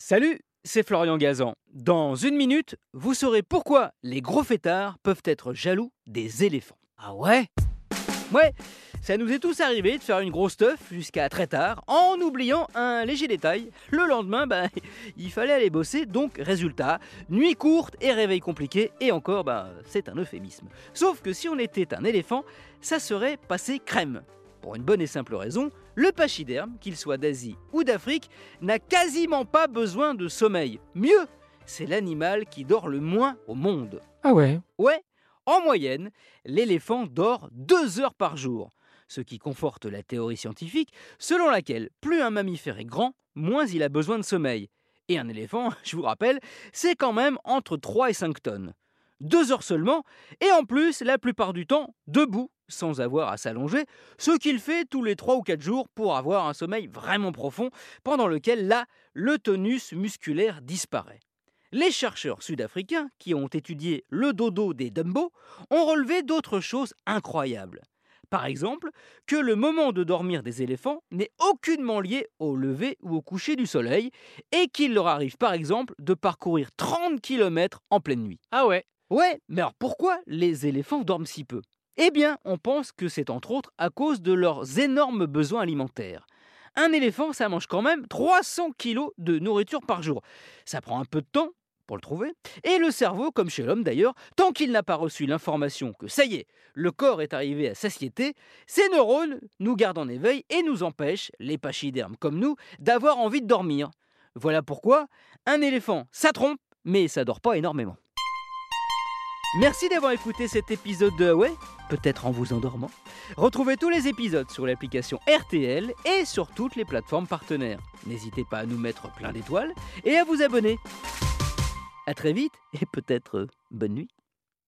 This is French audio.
Salut, c'est Florian Gazan. Dans une minute, vous saurez pourquoi les gros fêtards peuvent être jaloux des éléphants. Ah ouais? Ouais, ça nous est tous arrivé de faire une grosse teuf jusqu'à très tard en oubliant un léger détail. Le lendemain, bah, il fallait aller bosser, donc résultat, nuit courte et réveil compliqué, et encore, bah, c'est un euphémisme. Sauf que si on était un éléphant, ça serait passé crème. Pour une bonne et simple raison, le pachyderme, qu'il soit d'Asie ou d'Afrique, n'a quasiment pas besoin de sommeil. Mieux, c'est l'animal qui dort le moins au monde. Ah ouais Ouais, en moyenne, l'éléphant dort deux heures par jour, ce qui conforte la théorie scientifique selon laquelle plus un mammifère est grand, moins il a besoin de sommeil. Et un éléphant, je vous rappelle, c'est quand même entre 3 et 5 tonnes. Deux heures seulement, et en plus, la plupart du temps, debout, sans avoir à s'allonger, ce qu'il fait tous les 3 ou 4 jours pour avoir un sommeil vraiment profond, pendant lequel là, le tonus musculaire disparaît. Les chercheurs sud-africains qui ont étudié le dodo des Dumbo ont relevé d'autres choses incroyables. Par exemple, que le moment de dormir des éléphants n'est aucunement lié au lever ou au coucher du soleil et qu'il leur arrive par exemple de parcourir 30 km en pleine nuit. Ah ouais? Ouais, mais alors pourquoi les éléphants dorment si peu? Eh bien, on pense que c'est entre autres à cause de leurs énormes besoins alimentaires. Un éléphant, ça mange quand même 300 kg de nourriture par jour. Ça prend un peu de temps pour le trouver. Et le cerveau, comme chez l'homme d'ailleurs, tant qu'il n'a pas reçu l'information que ça y est, le corps est arrivé à satiété, ces neurones nous gardent en éveil et nous empêchent, les pachydermes comme nous, d'avoir envie de dormir. Voilà pourquoi un éléphant, ça trompe, mais ça dort pas énormément. Merci d'avoir écouté cet épisode de Huawei, peut-être en vous endormant. Retrouvez tous les épisodes sur l'application RTL et sur toutes les plateformes partenaires. N'hésitez pas à nous mettre plein d'étoiles et à vous abonner. A très vite et peut-être euh, bonne nuit.